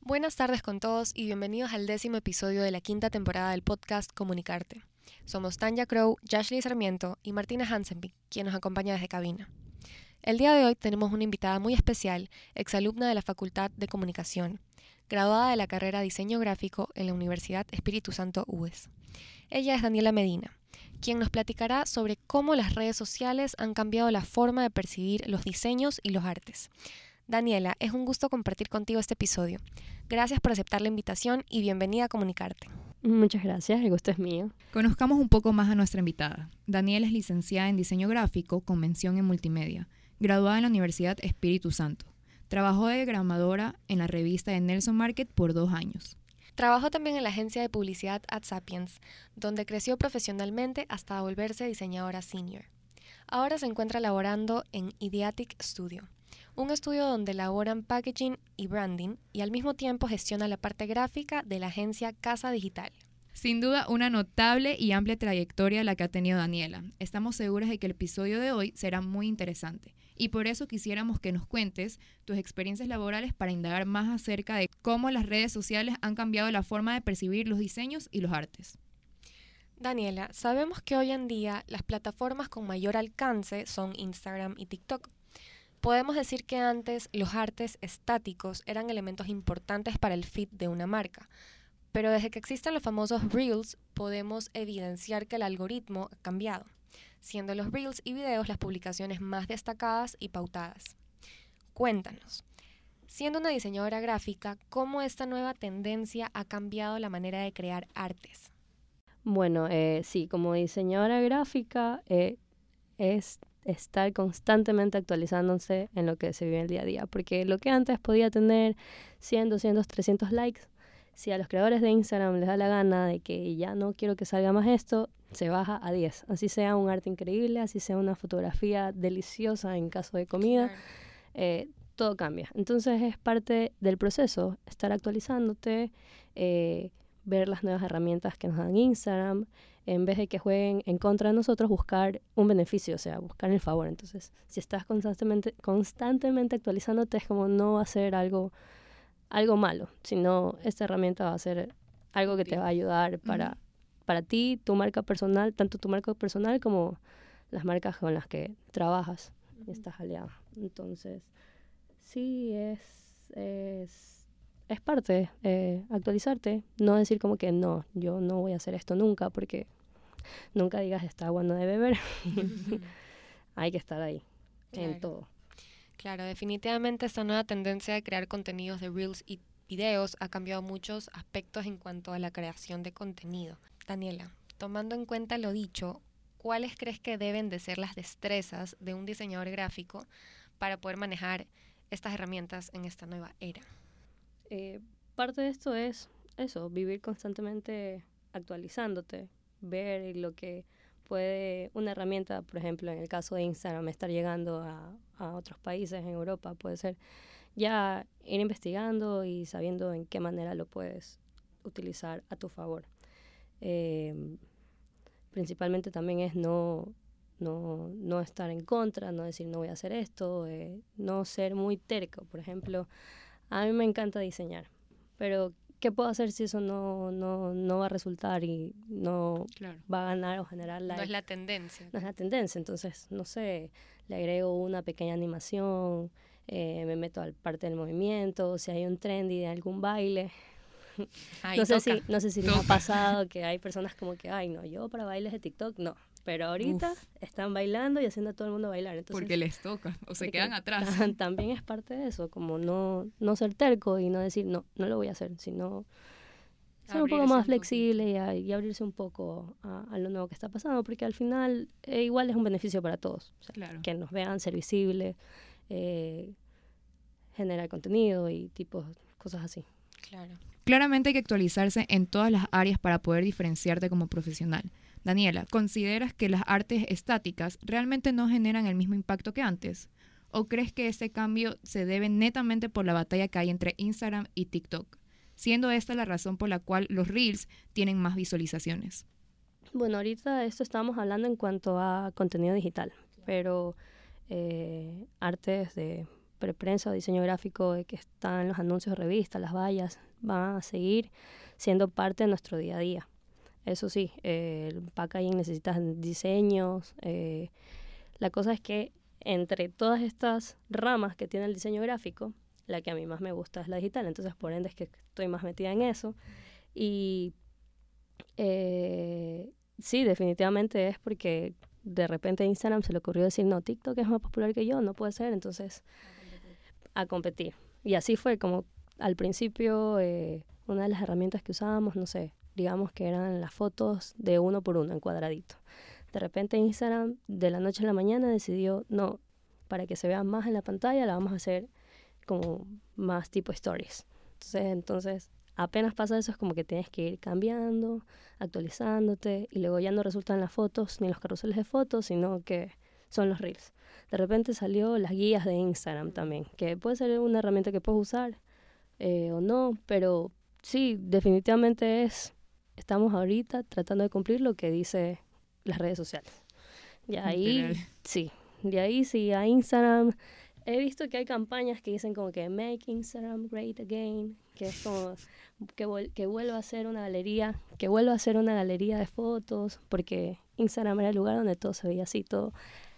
Buenas tardes con todos y bienvenidos al décimo episodio de la quinta temporada del podcast Comunicarte. Somos Tanya Crow, Jashley Sarmiento y Martina Hansenby, quien nos acompaña desde cabina. El día de hoy tenemos una invitada muy especial, exalumna de la Facultad de Comunicación, graduada de la carrera Diseño Gráfico en la Universidad Espíritu Santo UES. Ella es Daniela Medina, quien nos platicará sobre cómo las redes sociales han cambiado la forma de percibir los diseños y los artes. Daniela, es un gusto compartir contigo este episodio. Gracias por aceptar la invitación y bienvenida a Comunicarte. Muchas gracias, el gusto es mío. Conozcamos un poco más a nuestra invitada. Daniela es licenciada en Diseño Gráfico con mención en Multimedia, graduada en la Universidad Espíritu Santo. Trabajó de gramadora en la revista de Nelson Market por dos años. Trabajó también en la agencia de publicidad AdSapiens, donde creció profesionalmente hasta volverse diseñadora senior. Ahora se encuentra laborando en Ideatic Studio, un estudio donde elaboran packaging y branding y al mismo tiempo gestiona la parte gráfica de la agencia Casa Digital. Sin duda, una notable y amplia trayectoria la que ha tenido Daniela. Estamos seguros de que el episodio de hoy será muy interesante y por eso quisiéramos que nos cuentes tus experiencias laborales para indagar más acerca de cómo las redes sociales han cambiado la forma de percibir los diseños y los artes. Daniela, sabemos que hoy en día las plataformas con mayor alcance son Instagram y TikTok. Podemos decir que antes los artes estáticos eran elementos importantes para el feed de una marca, pero desde que existen los famosos Reels podemos evidenciar que el algoritmo ha cambiado, siendo los Reels y videos las publicaciones más destacadas y pautadas. Cuéntanos, siendo una diseñadora gráfica, ¿cómo esta nueva tendencia ha cambiado la manera de crear artes? Bueno, eh, sí, como diseñadora gráfica eh, es estar constantemente actualizándose en lo que se vive el día a día. Porque lo que antes podía tener 100, 200, 300 likes, si a los creadores de Instagram les da la gana de que ya no quiero que salga más esto, se baja a 10. Así sea un arte increíble, así sea una fotografía deliciosa en caso de comida, eh, todo cambia. Entonces es parte del proceso, estar actualizándote, eh, ver las nuevas herramientas que nos dan Instagram, en vez de que jueguen en contra de nosotros, buscar un beneficio, o sea, buscar el favor. Entonces, si estás constantemente, constantemente actualizándote, es como no va a ser algo, algo malo, sino esta herramienta va a ser algo que te va a ayudar para, para ti, tu marca personal, tanto tu marca personal como las marcas con las que trabajas y estás aliado. Entonces, sí, es, es, es parte, eh, actualizarte, no decir como que no, yo no voy a hacer esto nunca porque nunca digas está bueno de beber. Hay que estar ahí, en todo. Claro, definitivamente esta nueva tendencia de crear contenidos de reels y videos ha cambiado muchos aspectos en cuanto a la creación de contenido. Daniela, tomando en cuenta lo dicho, ¿cuáles crees que deben de ser las destrezas de un diseñador gráfico para poder manejar estas herramientas en esta nueva era? Eh, parte de esto es eso, vivir constantemente actualizándote, ver lo que puede una herramienta, por ejemplo, en el caso de Instagram, estar llegando a, a, otros países en Europa, puede ser ya ir investigando y sabiendo en qué manera lo puedes utilizar a tu favor. Eh, principalmente también es no, no, no estar en contra, no decir no voy a hacer esto, eh, no ser muy terco. Por ejemplo, a mí me encanta diseñar, pero ¿qué puedo hacer si eso no, no, no va a resultar y no va a ganar o generar like? No es la tendencia. No es la tendencia, entonces, no sé, le agrego una pequeña animación, eh, me meto al parte del movimiento, si hay un trendy de algún baile. no, sé si, no sé si les ha pasado que hay personas como que, ay, no, yo para bailes de TikTok, no pero ahorita están bailando y haciendo a todo el mundo bailar. Entonces, porque les toca o se quedan atrás. También es parte de eso, como no, no ser terco y no decir, no, no lo voy a hacer, sino ser un poco más flexible y, abrirse un poco a, lo nuevo que está pasando, porque al final eh, igual es un beneficio para todos. Que nos vean, ser visibles, eh, generar contenido y tipos, cosas así. Claro. Claramente hay que actualizarse en todas las áreas para poder diferenciarte como profesional. Daniela, ¿consideras que las artes estáticas realmente no generan el mismo impacto que antes? ¿O crees que ese cambio se debe netamente por la batalla que hay entre Instagram y TikTok? Siendo esta la razón por la cual los Reels tienen más visualizaciones. Bueno, ahorita esto estamos hablando en cuanto a contenido digital, pero eh, artes de preprensa o diseño gráfico que están los anuncios de revistas, las vallas, van a seguir siendo parte de nuestro día a día. Eso sí, eh, el packaging necesita diseños. Eh, la cosa es que entre todas estas ramas que tiene el diseño gráfico, la que a mí más me gusta es la digital, entonces por ende es que estoy más metida en eso. Y eh, sí, definitivamente es porque de repente Instagram se le ocurrió decir, no, TikTok es más popular que yo, no puede ser, entonces a competir. Y así fue como al principio eh, una de las herramientas que usábamos, no sé, digamos que eran las fotos de uno por uno en cuadradito. De repente Instagram de la noche a la mañana decidió, no, para que se vea más en la pantalla la vamos a hacer como más tipo stories. Entonces, entonces apenas pasa eso es como que tienes que ir cambiando, actualizándote y luego ya no resultan las fotos ni los carruseles de fotos, sino que son los reels. De repente salió las guías de Instagram también, que puede ser una herramienta que puedes usar eh, o no, pero sí, definitivamente es, estamos ahorita tratando de cumplir lo que dice las redes sociales. Y ahí, sí, de ahí sí, a Instagram, he visto que hay campañas que dicen como que make Instagram great again, que es como que, que vuelva a ser una galería, que vuelva a ser una galería de fotos, porque Instagram era el lugar donde todo se veía así, todo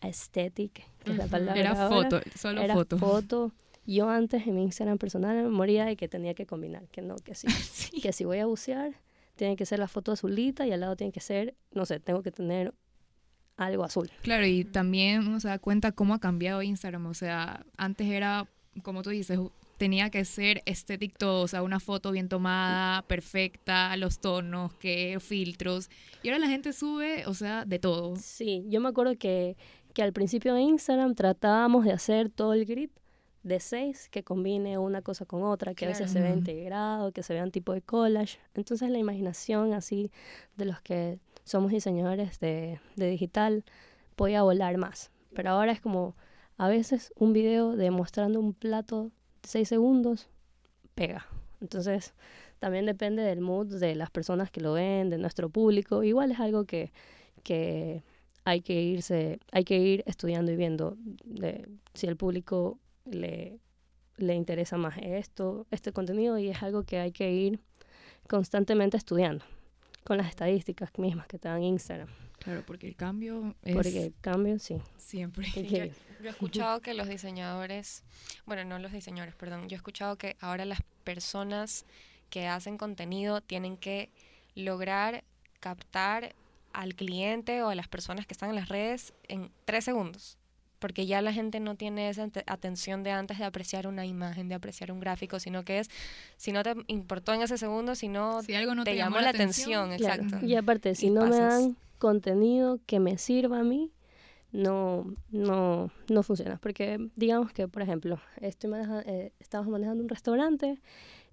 aesthetic, que es la palabra. Era foto, solo era foto. foto. Yo antes en mi Instagram personal me moría de que tenía que combinar, que no, que sí, que si voy a bucear, tiene que ser la foto azulita y al lado tiene que ser, no sé, tengo que tener algo azul. Claro, y también uno se da cuenta cómo ha cambiado Instagram. O sea, antes era, como tú dices, tenía que ser estético todo, o sea, una foto bien tomada, perfecta, los tonos, que filtros. Y ahora la gente sube, o sea, de todo. Sí, yo me acuerdo que, que al principio de Instagram tratábamos de hacer todo el grid de seis que combine una cosa con otra, que a veces se vea integrado, que se vea un tipo de collage. Entonces la imaginación así de los que somos diseñadores de, de digital podía volar más. Pero ahora es como a veces un video demostrando un plato de seis segundos pega. Entonces también depende del mood de las personas que lo ven, de nuestro público. Igual es algo que, que hay que irse, hay que ir estudiando y viendo de, si el público le, le interesa más esto, este contenido y es algo que hay que ir constantemente estudiando con las estadísticas mismas que te dan Instagram. Claro, porque el cambio es... Porque el cambio, sí. Siempre. Yo, yo, he escuchado que los diseñadores, bueno, no los diseñadores, perdón, yo he escuchado que ahora las personas que hacen contenido tienen que lograr captar al cliente o a las personas que están en las redes en tres segundos porque ya la gente no tiene esa atención de antes de apreciar una imagen, de apreciar un gráfico, sino que es, si no te importó en ese segundo, si no, si algo no te, llamó, la atención, exacto. Y aparte, si no me dan contenido que me sirva a mí, no, no, no funciona. Porque digamos que, por ejemplo, estoy eh, estamos manejando un restaurante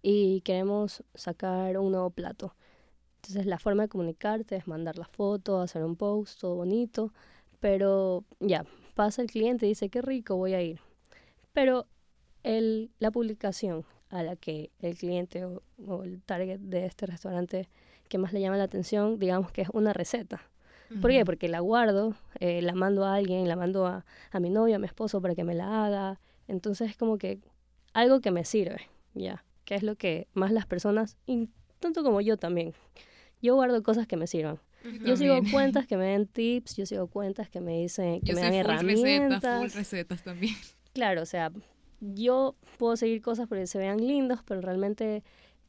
y queremos sacar un nuevo plato. Entonces la forma de comunicarte es mandar la foto, hacer un post, todo bonito, pero ya, pasa el cliente y dice, qué rico, voy a ir. Pero el, la publicación a la que el cliente o, el target de este restaurante que más le llama la atención, digamos que es una receta. ¿Por qué? Porque la guardo, eh, la mando a alguien, la mando a, a, mi novio, a mi esposo para que me la haga. Entonces es como que algo que me sirve, ¿ya? Que es lo que más las personas, y tanto como yo también, yo guardo cosas que me sirvan. Yo sigo cuentas que me den tips, yo sigo cuentas que me dicen, que me dan herramientas. Recetas, full recetas también. Claro, o sea, yo puedo seguir cosas porque se vean lindos, pero realmente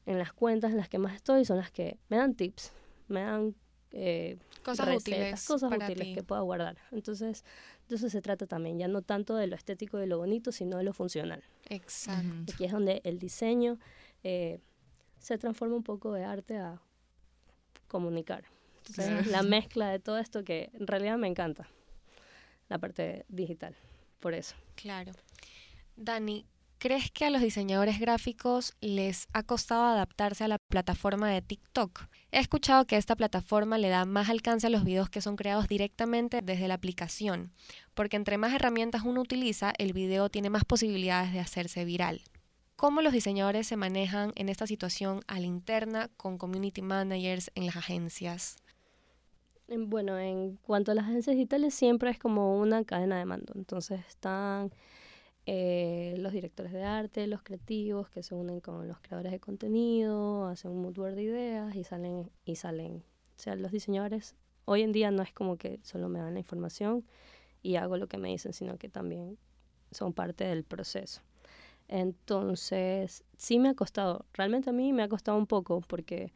en las cuentas en las que más estoy son las que me dan tips, me dan eh, cosas útiles, cosas útiles que pueda guardar. Entonces, de eso se trata también, ya no tanto de lo estético y de lo bonito, sino de lo funcional. Exacto. Aquí es donde el diseño eh, se transforma un poco de arte a comunicar la mezcla de todo esto que en realidad me encanta, la parte digital, por eso. Claro. Dani, ¿crees que a los diseñadores gráficos les ha costado adaptarse a la plataforma de TikTok? He escuchado que esta plataforma le da más alcance a los videos que son creados directamente desde la aplicación, porque entre más herramientas uno utiliza, el video tiene más posibilidades de hacerse viral. ¿Cómo los diseñadores se manejan en esta situación a la interna con community managers en las agencias? Bueno, en cuanto a las agencias digitales, siempre es como una cadena de mando. Entonces están eh, los directores de arte, los creativos que se unen con los creadores de contenido, hacen un moodboard de ideas y salen, y salen. O sea, los diseñadores hoy en día no es como que solo me dan la información y hago lo que me dicen, sino que también son parte del proceso. Entonces, sí me ha costado, realmente a mí me ha costado un poco porque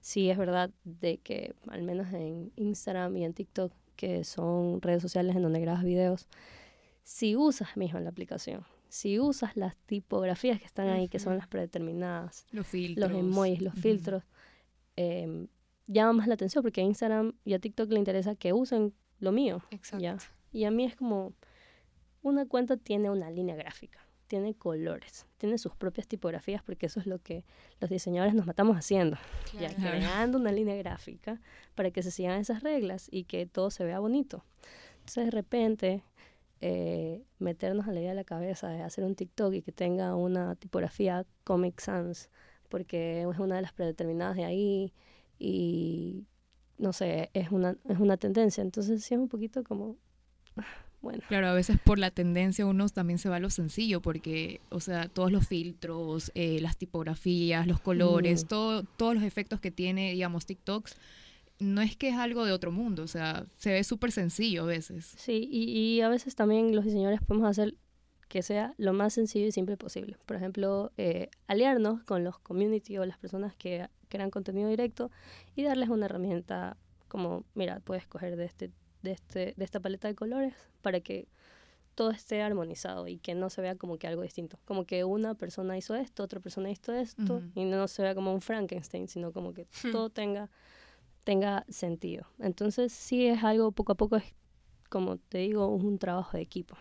sí es verdad de que al menos en Instagram y en TikTok, que son redes sociales en donde grabas videos, si usas mismo la aplicación, si usas las tipografías que están ahí, que son las predeterminadas, los filtros, los emojis, los filtros, eh, llama más la atención porque a Instagram y a TikTok le interesa que usen lo mío. Exacto. Y a mí es como, una cuenta tiene una línea gráfica, tiene colores, tiene sus propias tipografías porque eso es lo que los diseñadores nos matamos haciendo, ya creando una línea gráfica para que se sigan esas reglas y que todo se vea bonito. Entonces de repente eh, meternos a la idea de la cabeza de hacer un TikTok y que tenga una tipografía Comic Sans, porque es una de las predeterminadas de ahí y no sé, es una, es una tendencia. Entonces sí es un poquito como, bueno. Claro, a veces por la tendencia uno también se va a lo sencillo, porque, o sea, todos los filtros, eh, las tipografías, los colores, Mm. todo, todos los efectos que tiene, digamos, TikToks, no es que es algo de otro mundo, o sea, se ve súper sencillo a veces. Sí, y, y a veces también los diseñadores podemos hacer que sea lo más sencillo y simple posible. Por ejemplo, eh, aliarnos con los community o las personas que crean contenido directo y darles una herramienta como, mira, puedes coger de, este, de, este, de esta paleta de colores para que todo esté armonizado y que no se vea como que algo distinto. Como que una persona hizo esto, otra persona hizo esto, Ujú. y no se vea como un Frankenstein, sino como que todo tenga, tenga sentido. Entonces sí es algo poco a poco, es como te digo, un trabajo de equipo.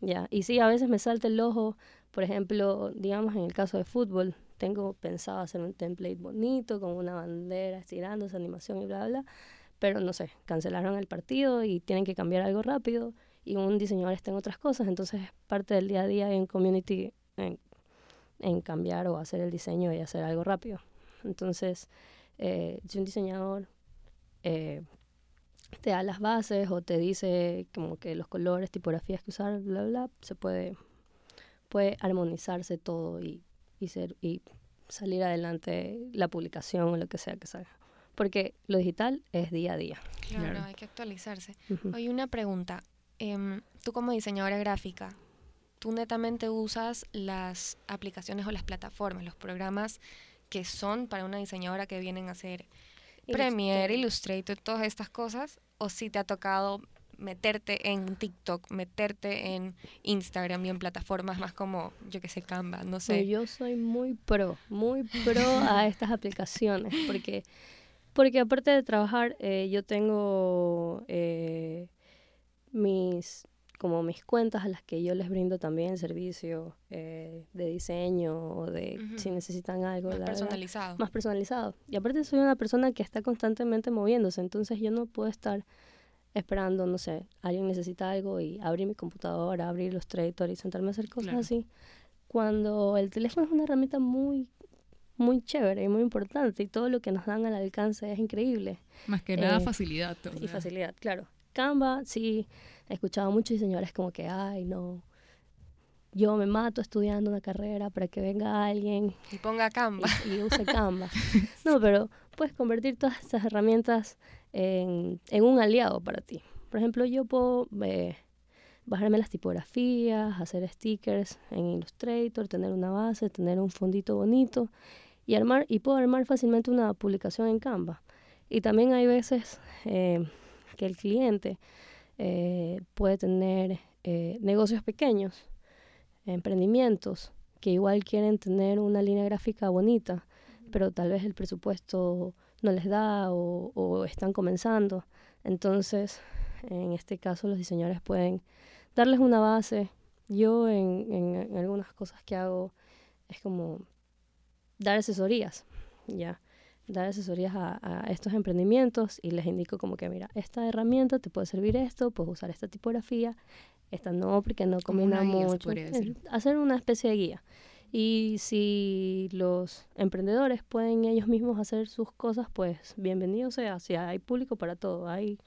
Ya, y sí, a veces me salta el ojo, por ejemplo, digamos en el caso de fútbol, tengo pensado hacer un template bonito con una bandera estirándose, animación y bla, bla, bla, pero no sé, cancelaron el partido y tienen que cambiar algo rápido y un diseñador está en otras cosas, entonces es parte del día a día en community en, en cambiar o hacer el diseño y hacer algo rápido. Entonces, eh, si un diseñador eh, te da las bases o te dice como que los colores, tipografías que usar, bla, bla, se puede, puede armonizarse todo y, y, ser, y salir adelante la publicación o lo que sea que salga. Porque lo digital es día a día. Claro, Claro. hay que actualizarse. Ujú. Oye, una pregunta. Em, tú como diseñadora gráfica, ¿tú netamente usas las aplicaciones o las plataformas, los programas que son para una diseñadora que vienen a hacer Premiere, Illustrator, todas estas cosas? ¿O si te ha tocado meterte en TikTok, meterte en Instagram y en plataformas más como, yo que sé, Canva, no No, sé? yo soy muy pro, muy pro a estas aplicaciones, porque, porque aparte de trabajar, eh, yo tengo eh, mis como mis cuentas a las que yo les brindo también servicio eh, de diseño o de si necesitan algo más la verdad, personalizado. más personalizado. Y aparte soy una persona que está constantemente moviéndose, entonces yo no puedo estar esperando, no sé, alguien necesita algo y abrir mi computadora, abrir Illustrator y sentarme a hacer cosas Claro. así. Cuando el teléfono es una herramienta muy muy chévere y muy importante y todo lo que nos dan al alcance es increíble Más que nada Eh, facilidad. o y sea. facilidad, claro. Canva, sí, he escuchado a muchos diseñadores como que, ay, no, yo me mato estudiando una carrera para que venga alguien Y ponga Canva. y, y use Canva. No, pero puedes convertir todas estas herramientas en, en un aliado para ti. Por ejemplo, yo puedo eh, bajarme las tipografías, hacer stickers en Illustrator, tener una base, tener un fondito bonito y armar y puedo armar fácilmente una publicación en Canva. Y también hay veces eh, que el cliente eh, puede tener eh, negocios pequeños, emprendimientos, que igual quieren tener una línea gráfica bonita, pero tal vez el presupuesto no les da o, o están comenzando. Entonces, en este caso, los diseñadores pueden darles una base. Yo en, en- en algunas cosas que hago es como dar asesorías, ya, dar asesorías a, a estos emprendimientos y les indico como que, mira, esta herramienta te puede servir esto, puedes usar esta tipografía, esta no, porque no Como una combina mucho. hacer una especie de guía. Y si los emprendedores pueden ellos mismos hacer sus cosas, pues bienvenido sea. Si hay público para todo, hay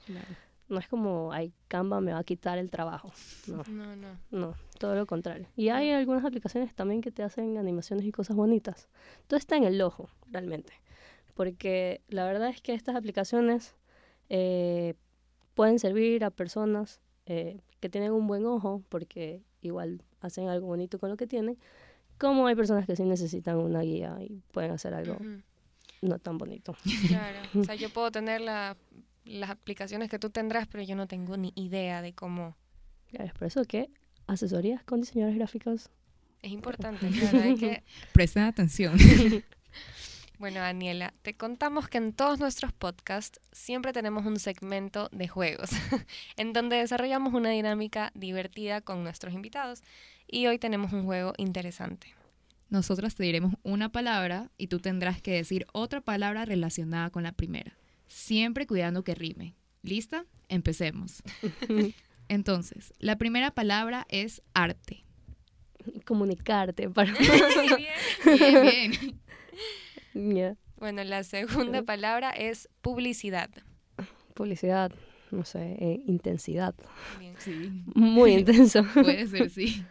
no es como, ay, Canva me va a quitar el trabajo. No, No, no. no, todo lo contrario. Y hay algunas aplicaciones también que te hacen animaciones y cosas bonitas. Todo está en el ojo, realmente. Porque la verdad es que estas aplicaciones eh, pueden servir a personas eh, que tienen un buen ojo, porque igual hacen algo bonito con lo que tienen, como hay personas que sí necesitan una guía y pueden hacer algo no tan bonito. Claro. O sea, yo puedo tener la- las aplicaciones que tú tendrás, pero yo no tengo ni idea de cómo. Claro, Es por eso que asesorías con diseñadores gráficos Es importante, claro. Hay que Presten atención. Bueno, Daniela, te contamos que en todos nuestros podcasts siempre tenemos un segmento de juegos, en donde desarrollamos una dinámica divertida con nuestros invitados. Y hoy tenemos un juego interesante. Nosotras te diremos una palabra y tú tendrás que decir otra palabra relacionada con la primera, siempre cuidando que rime. ¿Lista? Empecemos. Entonces, la primera palabra es arte. comunicarte para Muy bien. Bien, bien. Ya. Bueno, la segunda palabra es publicidad. publicidad, no sé, eh, intensidad, Bien. Sí, muy intenso. puede ser, sí.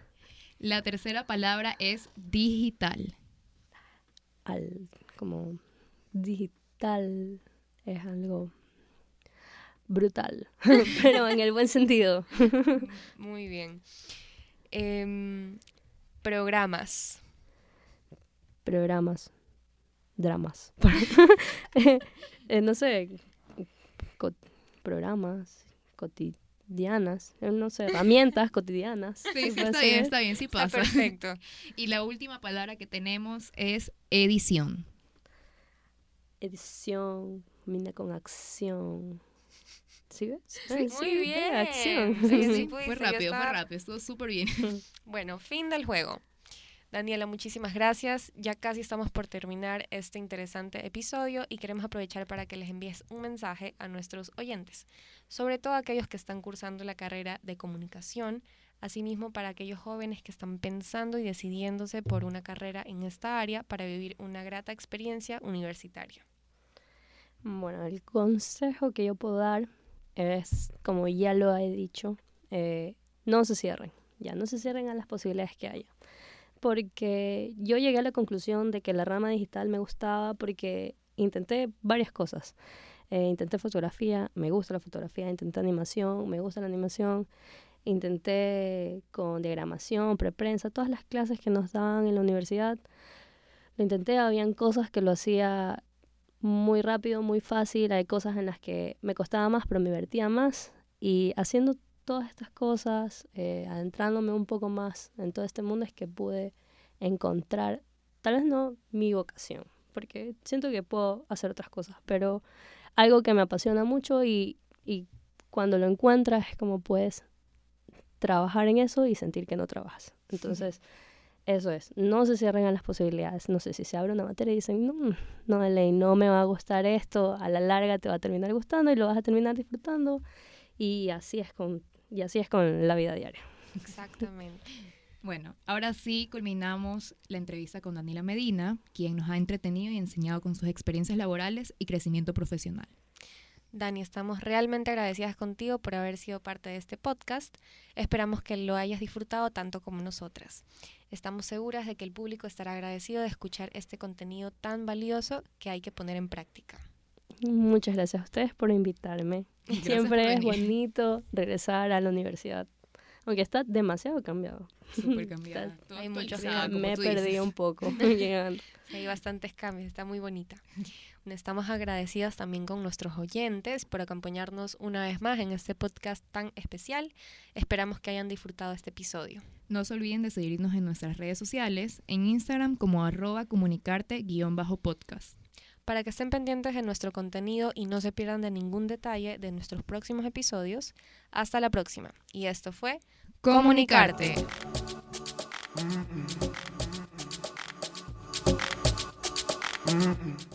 La tercera palabra es digital. Al como digital es algo brutal, pero en el buen sentido. Muy bien. Em, programas. Programas, dramas, Eh, no sé, co- programas cotidianas, eh, no sé, herramientas cotidianas. Sí, ¿qué sí, está bien, está bien, sí Está pasa. perfecto. Y la última palabra que tenemos es edición. edición, mina con acción. ¿Sí ves? Sí, Ay, muy bien. acción. Sí, sí, Sí, pudiste, fue rápido, fue rápido, estuvo súper bien. Bueno, fin del juego. Daniela, muchísimas gracias. Ya casi estamos por terminar este interesante episodio y queremos aprovechar para que les envíes un mensaje a nuestros oyentes, sobre todo aquellos que están cursando la carrera de comunicación, asimismo para aquellos jóvenes que están pensando y decidiéndose por una carrera en esta área para vivir una grata experiencia universitaria. Bueno, el consejo que yo puedo dar es, como ya lo he dicho, eh, no se cierren, ya no se cierren a las posibilidades que haya. Porque yo llegué a la conclusión de que la rama digital me gustaba porque intenté varias cosas. Eh, intenté fotografía, me gusta la fotografía, intenté animación, me gusta la animación, intenté con diagramación, preprensa, todas las clases que nos daban en la universidad. Lo intenté, habían cosas que lo hacía muy rápido, muy fácil, hay cosas en las que me costaba más, pero me divertía más. Y haciendo todas estas cosas, eh, adentrándome un poco más en todo este mundo, es que pude encontrar, tal vez no mi vocación, porque siento que puedo hacer otras cosas, pero algo que me apasiona mucho y, y cuando lo encuentras es como puedes trabajar en eso y sentir que no trabajas. Entonces, eso es, no se cierren las posibilidades. No sé si se abre una materia y dicen, no, no ley, no me va a gustar esto, a la larga te va a terminar gustando y lo vas a terminar disfrutando. Y así es con, y así es con la vida diaria. Exactamente. Bueno, ahora sí culminamos la entrevista con Daniela Medina, quien nos ha entretenido y enseñado con sus experiencias laborales y crecimiento profesional. Dani, estamos realmente agradecidas contigo por haber sido parte de este podcast. Esperamos que lo hayas disfrutado tanto como nosotras. Estamos seguras de que el público estará agradecido de escuchar este contenido tan valioso que hay que poner en práctica. Muchas gracias a ustedes por invitarme. Gracias Siempre por es bonito regresar a la universidad, aunque está demasiado cambiado. Súper todo Hay muchos como Me perdí dices. un poco llegando. Hay bastantes cambios, está muy bonita. Estamos agradecidas también con nuestros oyentes por acompañarnos una vez más en este podcast tan especial. Esperamos que hayan disfrutado este episodio. No se olviden de seguirnos en nuestras redes sociales, en Instagram como arroba comunicarte-podcast. Para que estén pendientes de nuestro contenido y no se pierdan de ningún detalle de nuestros próximos episodios, hasta la próxima. Y esto fue Comunicarte. Comunicarte.